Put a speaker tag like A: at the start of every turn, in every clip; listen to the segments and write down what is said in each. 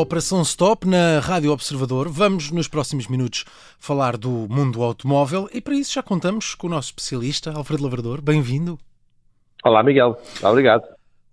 A: Operação Stop na Rádio Observador. Vamos, nos próximos minutos, falar do mundo automóvel e para isso já contamos com o nosso especialista, Alfredo Lavrador. Bem-vindo.
B: Olá, Miguel. Obrigado.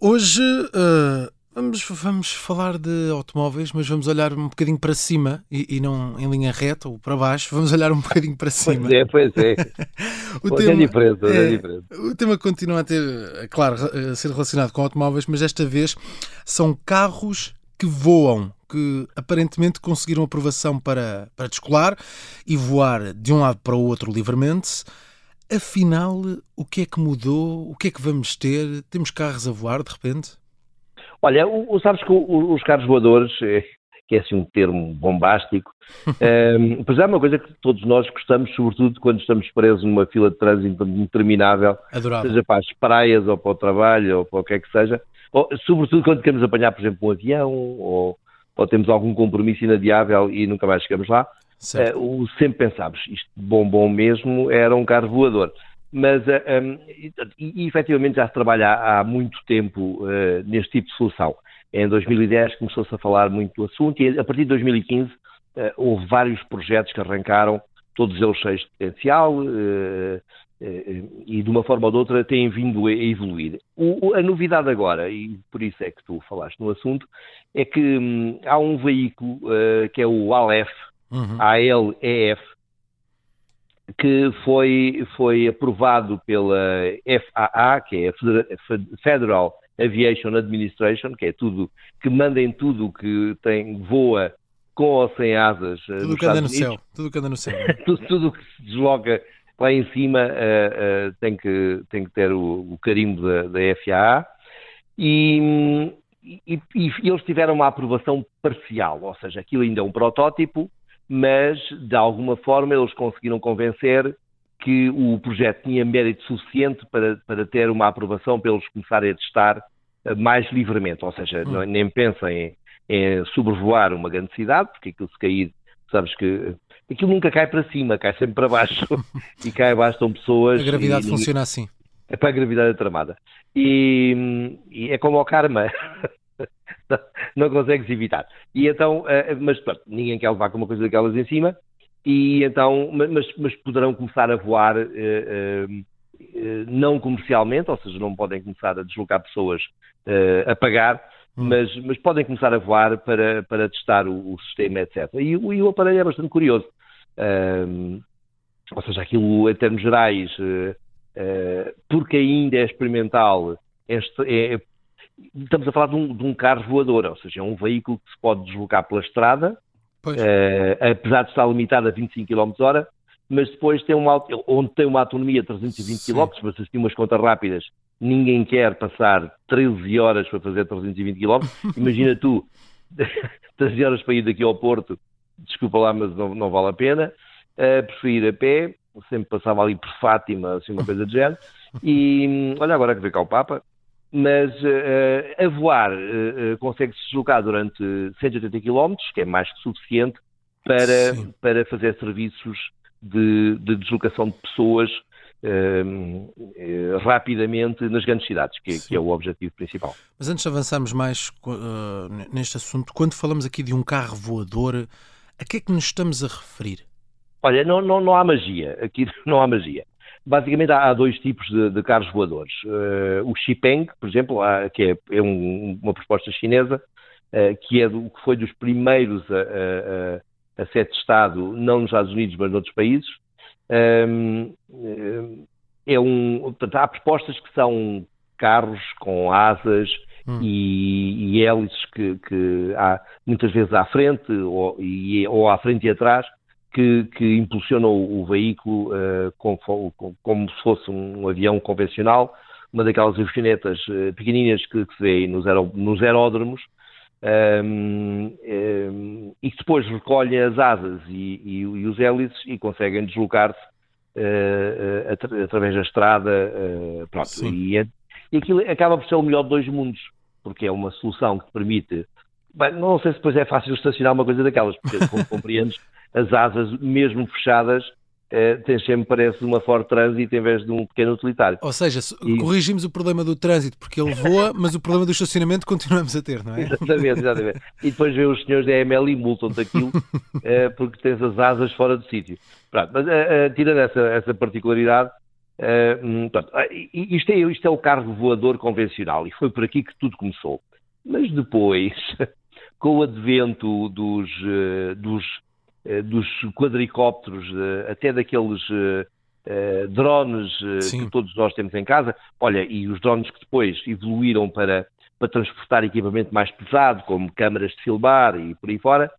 A: Hoje uh, vamos, vamos falar de automóveis, mas vamos olhar um bocadinho para cima e, e, não em linha reta ou para baixo. Vamos olhar um bocadinho para cima.
B: Pois é, pois é. o pois tema, é diferente, é, é diferente.
A: O tema continua a ter, é claro, a ser relacionado com automóveis, mas desta vez são carros que voam, que aparentemente conseguiram aprovação para, para descolar e voar de um lado para o outro livremente. Afinal, o que é que mudou? O que é que vamos ter? Temos carros a voar de repente?
B: Olha, o, sabes que o, os carros voadores, é, que é assim um termo bombástico, um, apesar de uma coisa que todos nós gostamos, sobretudo quando estamos presos numa fila de trânsito interminável,
A: Adorável.
B: seja para as praias ou para o trabalho ou para o que é que seja, ou, sobretudo quando queremos apanhar, por exemplo, um avião ou, ou temos algum compromisso inadiável e nunca mais chegamos lá, uh, sempre pensámos, isto bom, bom mesmo, era um carro voador. Mas, uh, eh, um, e, e, efetivamente já se trabalha há, há muito tempo uh, neste tipo de solução. Em 2010 começou-se a falar muito do assunto e a partir de 2015 houve vários projetos que arrancaram, todos eles cheios de potencial, eh, e de uma forma ou de outra têm vindo a evoluir. O, a novidade agora, e por isso é que tu falaste no assunto, é que hum, há um veículo uh, que é o ALEF, uhum. ALEF, que foi, foi aprovado pela FAA, que é a Federal Aviation Administration, que é tudo, que manda em tudo que tem, voa com ou sem asas.
A: Eh, tudo que anda no céu. Tudo que anda no céu.
B: tudo, tudo que se desloca lá em cima uh, uh, tem, que, tem que ter o, o carimbo da, da FAA e, e, e, eles tiveram uma aprovação parcial, ou seja, aquilo ainda é um protótipo, mas de alguma forma eles conseguiram convencer que o projeto tinha mérito suficiente para, para ter uma aprovação para eles começarem a testar uh, mais livremente, ou seja, hum. não, nem pensem em, em sobrevoar uma grande cidade, porque aquilo se cair, sabes que aquilo nunca cai para cima, cai sempre para baixo. e cá abaixo estão pessoas.
A: A gravidade e, funciona assim.
B: É para a gravidade tramada. E, e é como o karma. não consegues evitar. E então, eh, mas pronto, ninguém quer levar com uma coisa daquelas em cima, e então, mas, mas poderão começar a voar eh, eh, não comercialmente, ou seja, não podem começar a deslocar pessoas a pagar, Hum. Mas, mas, podem começar a voar para, para testar o, o sistema, etc. E, e, o aparelho é bastante curioso. Ou seja, aquilo em termos gerais, uh, uh, porque ainda é experimental, este, é, estamos a falar de um, de um, carro voador, ou seja, é um veículo que se pode deslocar pela estrada, uh, apesar de estar limitado a 25 km hora, mas depois tem uma, onde tem uma autonomia de 320 Sim. km, mas assim umas contas rápidas, ninguém quer passar 13 horas para fazer 320 km. Imagina tu, 13 horas para ir daqui ao Porto, desculpa lá, mas não, não vale a pena. Uh, prefiro ir a pé, sempre passava ali por Fátima, assim, uma coisa de género. E olha, agora que vem cá o Papa, mas uh, a voar uh, consegue-se deslocar durante 180 km, que é mais que suficiente para, para fazer serviços de, de deslocação de pessoas uh, rapidamente nas grandes cidades, que, que, é o objetivo principal.
A: Mas antes de avançarmos mais uh, neste assunto, quando falamos aqui de um carro voador, a que é que nos estamos a referir?
B: Olha, não, não, não há magia, aqui não há magia. Basicamente há, há dois tipos de, de carros voadores. Uh, o Xipeng, por exemplo, há, que é, é um, uma proposta chinesa, que, é do, que foi dos primeiros a, a, a ser testado, não nos Estados Unidos, mas noutros países, um, é um, portanto, há propostas que são carros com asas hum. e, e, hélices que, que, há muitas vezes à frente ou, e, ou à frente e atrás que, que impulsionam o, o veículo uh, como, como, se fosse um avião convencional, uma daquelas avionetas uh, pequeninas que, que, se vê nos, aer, nos aeródromos um, um, e que depois recolhem as asas e, e, e os hélices e conseguem deslocar-se uh, uh, através da estrada. Uh, pronto, e, é, e aquilo acaba por ser o melhor de dois mundos, porque é uma solução que permite. Bem, não sei se depois é fácil estacionar uma coisa daquelas, porque como compreendes, as asas, mesmo fechadas, eh, tens sempre, parece, uma Ford Transit em vez de um pequeno utilitário.
A: Ou seja, e... corrigimos o problema do trânsito porque ele voa, mas o problema do estacionamento continuamos a ter, não é?
B: Exatamente, exatamente. E depois vê os senhores da AML e multam-te aquilo eh, porque tens as asas fora do sítio. Pronto, mas uh, uh, tirando essa, essa particularidade, uh, pronto, isto, é, isto é o carro voador convencional e foi por aqui que tudo começou. Mas depois, com o advento dos, dos eh, dos quadricópteros, até daqueles drones Sim. que todos nós temos em casa. Olha, e os drones que depois evoluíram para, para transportar equipamento mais pesado, como câmaras de filmar e por aí fora.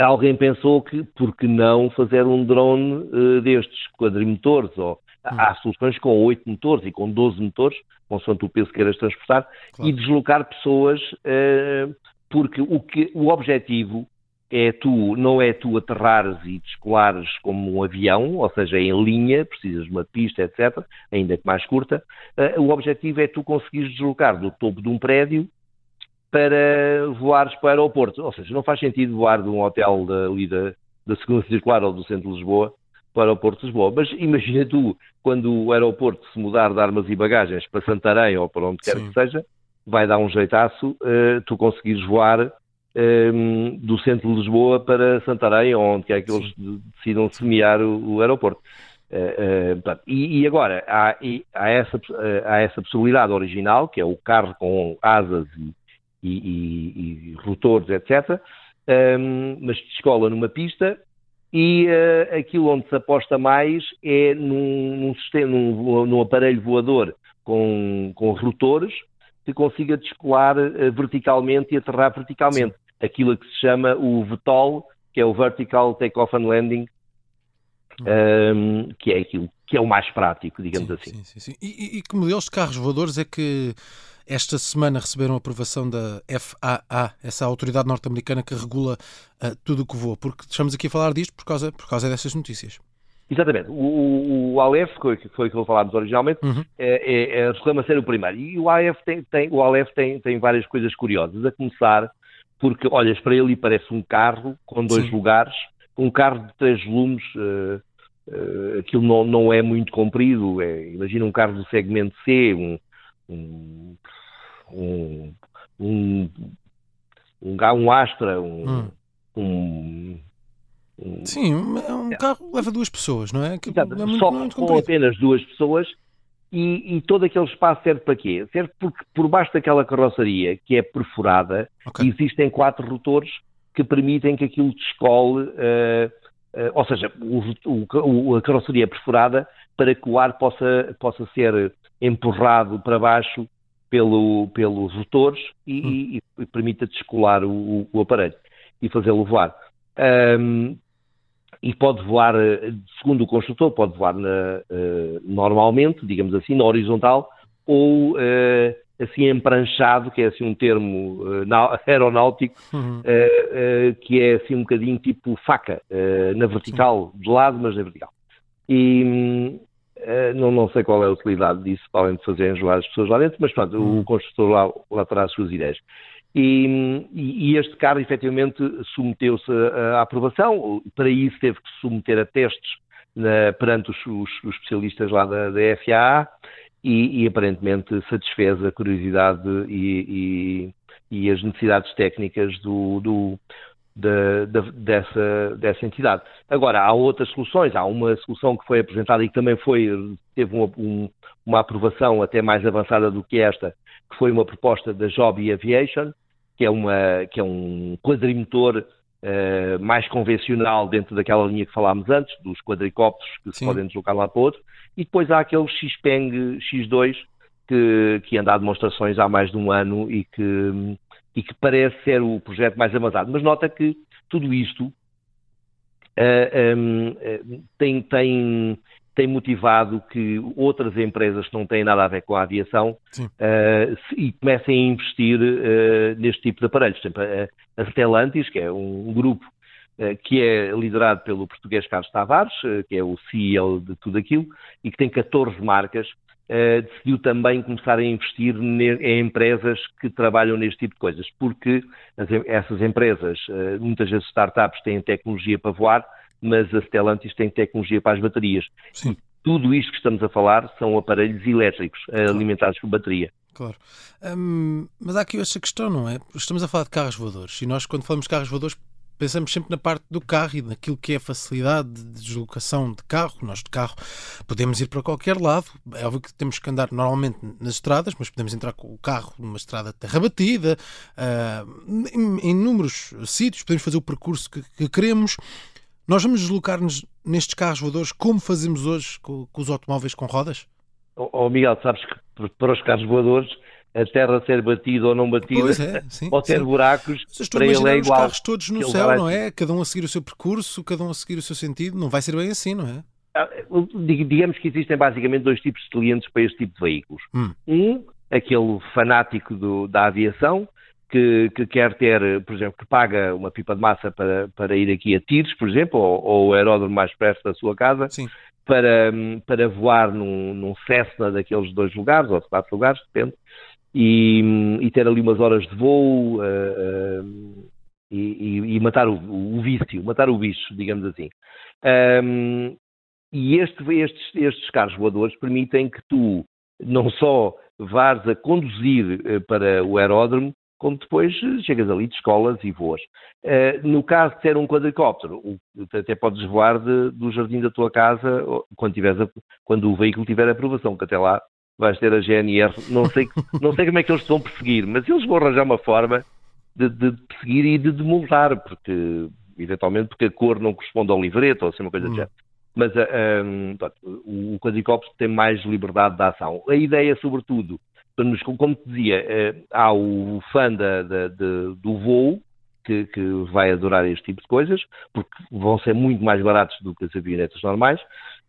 B: Alguém pensou que, por que não fazer um drone uh, destes, quadrimotores, ou hum. há soluções com 8 motores e com 12 motores, consoante o peso que queiras transportar, claro. e deslocar pessoas, uh, porque o, que, o objetivo é tu, não é tu aterrares e descolares como um avião, ou seja, em linha, precisas de uma pista, etc., ainda que mais curta. Uh, o objetivo é tu conseguires deslocar do topo de um prédio para voares para o aeroporto. Ou seja, não faz sentido voar de um hotel ali da, da segunda circular ou do centro de Lisboa para o aeroporto de Lisboa. Mas imagina tu, quando o aeroporto se mudar de armas e bagagens para Santarém ou para onde quer Sim. que seja, vai dar um jeitaço uh, tu conseguires voar um, ehm, do centro de Lisboa para Santarém, onde quer que eles decidam semear o, o aeroporto. Uh, uh, e, e, agora, há, e, há, essa, há essa possibilidade original, que é o carro com asas e, e, e rotores, etc., um, mas de escola numa pista, e aquilo onde se aposta mais é num, num, sistema, num, num aparelho voador com, com rotores, que consiga descolar verticalmente e aterrar verticalmente. Sim aquilo que se chama o VTOL, que é o Vertical Takeoff and Landing, um, que é aquilo que é o mais prático, digamos
A: sim,
B: assim.
A: Sim, sim, sim. E, e, que modelos de carros voadores é que esta semana receberam a aprovação da FAA, essa autoridade norte-americana que regula uh, tudo o que voa? Porque estamos aqui a falar disto por causa, por causa dessas notícias.
B: Exatamente. O, o Aleph, que foi aquilo que falámos originalmente, uhum. é, é, é, reclama ser o primeiro. E o Aleph, tem, tem, o Aleph tem, tem várias coisas curiosas, a começar porque olhas para ele e parece um carro com dois Sim. lugares, um carro de três volumes, uh, uh, aquilo não, não é muito comprido, é, imagina um carro do segmento C, um, um, um, um, um, Astra, um, hum. um
A: Sim, é um carro leva duas pessoas, não é?
B: Que Exato, é muito, só muito com apenas duas pessoas e, e, todo aquele espaço serve para quê? Serve porque por baixo daquela carroçaria que é perfurada okay. existem quatro rotores que permitem que aquilo descole, uh, ou seja, o, o, a carroçaria é perfurada para que o ar possa, possa ser empurrado para baixo pelo, pelos rotores e, hum. e, e permita descolar o, o aparelho e fazê-lo voar. Um, e pode voar, eh, segundo o construtor, pode voar na, uh, normalmente, digamos assim, na horizontal, ou uh, assim empranchado, que é assim um termo uh, aeronáutico, uhum. que é assim um bocadinho tipo faca, na vertical, Sim. de lado, mas na vertical. E não, não sei qual é a utilidade disso, além de fazer enjoar as pessoas lá dentro, mas pronto, uhum. o construtor lá, lá terá as suas ideias. E, e, este carro efetivamente submeteu-se à aprovação, para isso teve que se submeter a testes na, perante os, os, os, especialistas lá da, da FAA e, e, aparentemente satisfez a curiosidade e, e as necessidades técnicas do, do de, de, dessa, dessa entidade. Agora, há outras soluções, há uma solução que foi apresentada e que também foi, teve uma, um, uma aprovação até mais avançada do que esta, que foi uma proposta da Joby Aviation, que é, uma, que é um quadrimotor uh, mais convencional dentro daquela linha que falámos antes, dos quadricópteros que Sim. se podem deslocar lá para outro, e depois há aquele Xpeng X2 que, que anda a demonstrações há mais de um ano e que, e que parece ser o projeto mais avançado. Mas nota que tudo isto uh, eh, um, eh, tem, tem, tem motivado que outras empresas que não têm nada a ver com a aviação uh, e comecem a investir neste tipo de aparelhos. Por exemplo, a, a Stellantis, que é um, grupo que é liderado pelo português Carlos Tavares, que é o CEO de tudo aquilo, e que tem 14 marcas, decidiu também começar a investir em empresas que trabalham neste tipo de coisas, porque as, essas empresas, muitas vezes startups, têm tecnologia para voar, mas a Stellantis tem tecnologia para as baterias.
A: Sim.
B: Tudo isto que estamos a falar são aparelhos elétricos claro. alimentados por bateria.
A: Claro. Hum, mas há aqui essa questão, não é? Estamos a falar de carros voadores e nós, quando falamos de carros voadores, pensamos sempre na parte do carro e naquilo que é a facilidade de deslocação de carro. Nós de carro podemos ir para qualquer lado. É óbvio que temos que andar normalmente nas estradas, mas podemos entrar com o carro numa estrada de terra batida, uh, em, em inúmeros sítios, podemos fazer o percurso que, que queremos. Nós vamos deslocar-nos nestes carros voadores como fazemos hoje com, com os automóveis com rodas?
B: Oh, oh Miguel, sabes que para os carros voadores a terra ser batida ou não batida, é, sim, ou ter sim. buracos, para ele é igual.
A: os carros todos no céu, não é? Cada um a seguir o seu percurso, cada um a seguir o seu sentido, não vai ser bem assim, não é?
B: Ah, digamos que existem basicamente dois tipos de clientes para este tipo de veículos. Hum. Um, aquele fanático do, da aviação, que, que, quer ter, por exemplo, que paga uma pipa de massa para, para ir aqui a Tires, por exemplo, ou, ou o aeródromo mais perto da sua casa,
A: Sim.
B: para, para voar num, num Cessna daqueles dois lugares, ou de quatro lugares, depende, e, e, ter ali umas horas de voo uh, e, e, matar o, o, vício, matar o bicho, digamos assim. Um, e este, estes, estes carros voadores permitem que tu não só vás a conduzir uh, para o aeródromo, como depois chegas ali de escolas e voas. no caso de ser um quadricóptero, até podes voar de, do jardim da tua casa quando, tiveres a, quando o veículo tiver aprovação, que até lá vais ter a GNR, não sei, não sei como é que eles te vão perseguir, mas eles vão arranjar uma forma de, de perseguir e de, de multar, porque, eventualmente, porque a cor não corresponde ao livreto ou assim uma coisa hum. Género. Mas ah, um, o quadricóptero tem mais liberdade de ação. A ideia, sobretudo, como te dizia, uh, há o fã da, da, do voo, que, que, vai adorar este tipo de coisas, porque vão ser muito mais baratos do que as avionetas normais,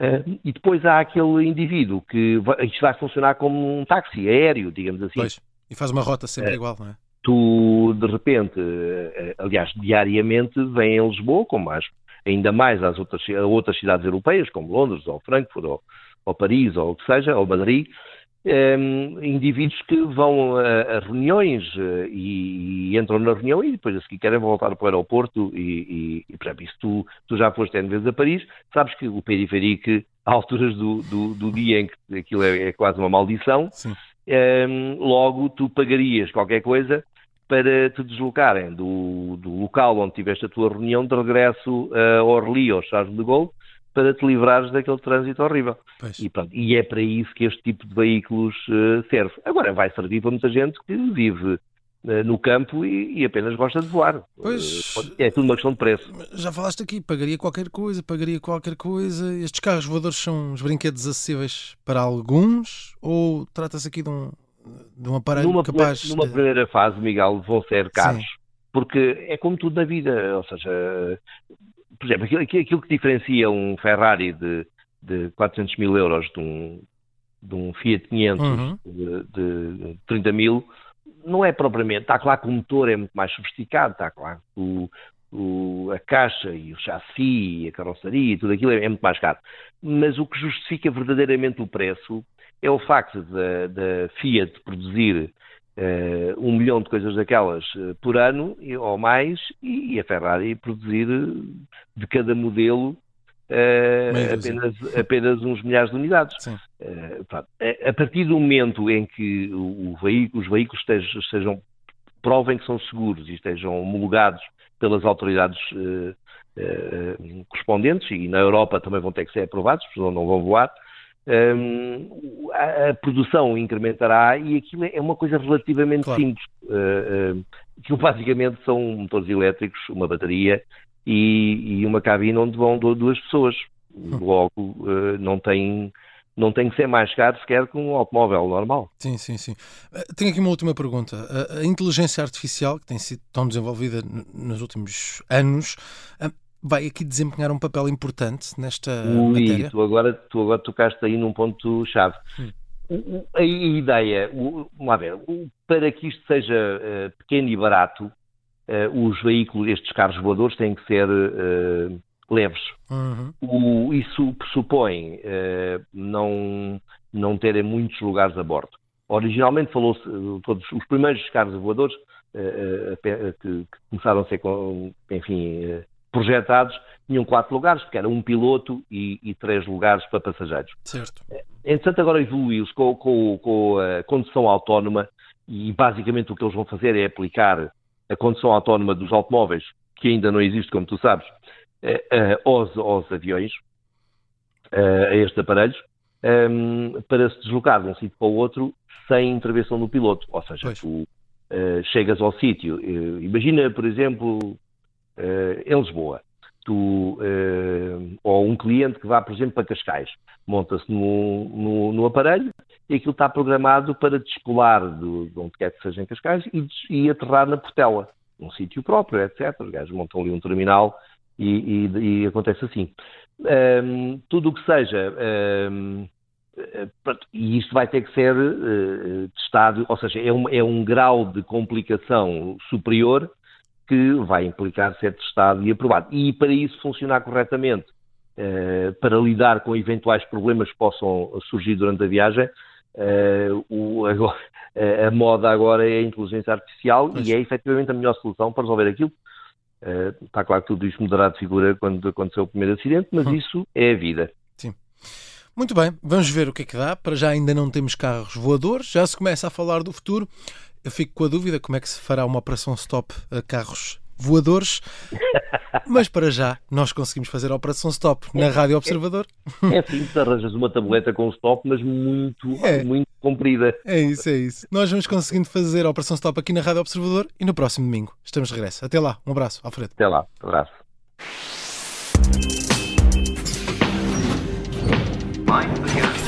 B: Uh, e depois há aquele indivíduo que vai, isto vai funcionar como um táxi aéreo, digamos assim.
A: Pois, e faz uma rota sempre uh, igual, não é?
B: Tu, de repente, uh, aliás, diariamente, vem em Lisboa, como mais, ainda mais às outras, a outras cidades europeias, como Londres, ou Frankfurt, ou, ou Paris, ou o que seja, ou Madrid, um, ehm, indivíduos que vão a, a reuniões uh, e, e, entram na reunião e depois a seguir querem voltar para o aeroporto e, e, e por exemplo, se tu, tu já foste N vezes a Paris, sabes que o periférico, a alturas do, do, do, dia em que aquilo é, é quase uma maldição, um, ehm, logo tu pagarias qualquer coisa para te deslocarem do, do local onde tiveste a tua reunião de regresso a Orly ou Charles de Gaulle para te livrares daquele trânsito horrível. E, pronto, e, é para isso que este tipo de veículos uh, serve. Agora, vai servir para muita gente que vive uh, no campo e, e, apenas gosta de voar.
A: Pois,
B: uh, é tudo uma questão de preço.
A: Já falaste aqui, pagaria qualquer coisa, pagaria qualquer coisa. Estes carros voadores são os brinquedos acessíveis para alguns ou trata-se aqui de um, de um aparelho
B: numa,
A: capaz...
B: Numa
A: de...
B: primeira fase, Miguel, vão ser caros. Sim porque é como tudo na vida, ou seja, por exemplo, aquilo, aquilo, que diferencia um Ferrari de, de 400 mil euros de um, de um Fiat 500 uhum. de, de 30 mil, não é propriamente. Está claro que o motor é muito mais sofisticado, está claro que o, o, a caixa e o chassi, a carroceria e tudo aquilo é, é, muito mais caro. Mas o que justifica verdadeiramente o preço é o facto da Fiat produzir uh, um milhão de coisas daquelas uh, por ano ou mais e, e, a Ferrari produzir eh, de cada modelo uh, apenas, apenas uns milhares de unidades. Pronto, a partir do momento em que o, o veículo, os veículos estejam, estejam, provem que são seguros e estejam homologados pelas autoridades correspondentes e na Europa também vão ter que ser aprovados, senão não vão voar, um, a, a, produção incrementará e aquilo é uma coisa relativamente claro. simples. Uh, uh, aquilo basicamente são motores elétricos, uma bateria e, e uma cabine onde vão duas pessoas. Hum. Logo, uh, não tem não tem que ser mais caro sequer que um automóvel normal.
A: Sim, sim, sim. Tenho aqui uma última pergunta. A inteligência artificial, que tem sido tão desenvolvida nos últimos anos, vai aqui desempenhar um papel importante nesta Ui, matéria?
B: Tu agora, tu agora tocaste aí num ponto-chave. Hum. A, ideia, vamos ver, para que isto seja uh, pequeno e barato, uh, os veículos, estes carros voadores, têm que ser uh, leves. Uhum. O, isso pressupõe não, não terem muitos lugares a bordo. Originalmente falou-se, todos os primeiros carros voadores que, que, começaram a ser, enfim, projetados tinham quatro lugares, porque era um piloto e, e três lugares para passageiros.
A: Certo.
B: Entretanto, agora evoluiu-se com, com, com, a condução autónoma e basicamente o que eles vão fazer é aplicar a condução autónoma dos automóveis, que ainda não existe, como tu sabes, eh, eh, aos, aos aviões, eh, a estes aparelhos, ehm, para se deslocar de um sítio para o outro sem intervenção do piloto. Ou seja, pois. tu chegas ao sítio, imagina, por exemplo, em Lisboa, tu, ou um cliente que vá, por exemplo, para Cascais, monta-se no, no, no, aparelho e aquilo está programado para descolar de, de onde quer que seja em Cascais e, e aterrar na Portela, num sítio próprio, etc. Os gajos montam ali um terminal e, e, e acontece assim. Um, tudo o que seja. Um, eh, e isto vai ter que ser uh, testado, ou seja, é um, é um grau de complicação superior que vai implicar ser testado e aprovado. E para isso funcionar corretamente, uh, para lidar com eventuais problemas que possam surgir durante a viagem, o, agora, a moda agora é a inteligência artificial Mas... e é efetivamente a melhor solução para resolver aquilo. Está claro que tudo isto mudará de figura quando aconteceu o primeiro acidente, mas hum. isso é a vida.
A: Sim. Muito bem, vamos ver o que é que dá. Para já ainda não temos carros voadores, já se começa a falar do futuro. Eu fico com a dúvida como é que se fará uma operação stop a carros voadores. Mas para já, nós conseguimos fazer a operação stop na Rádio Observador.
B: É, é simples, arranjas uma tableta com stop, mas muito, é. muito comprida.
A: É isso, é isso. Nós vamos conseguindo fazer a operação stop aqui na Rádio Observador e no próximo domingo estamos de regresso. Até lá, um abraço, Alfredo.
B: Até lá, um abraço. Mind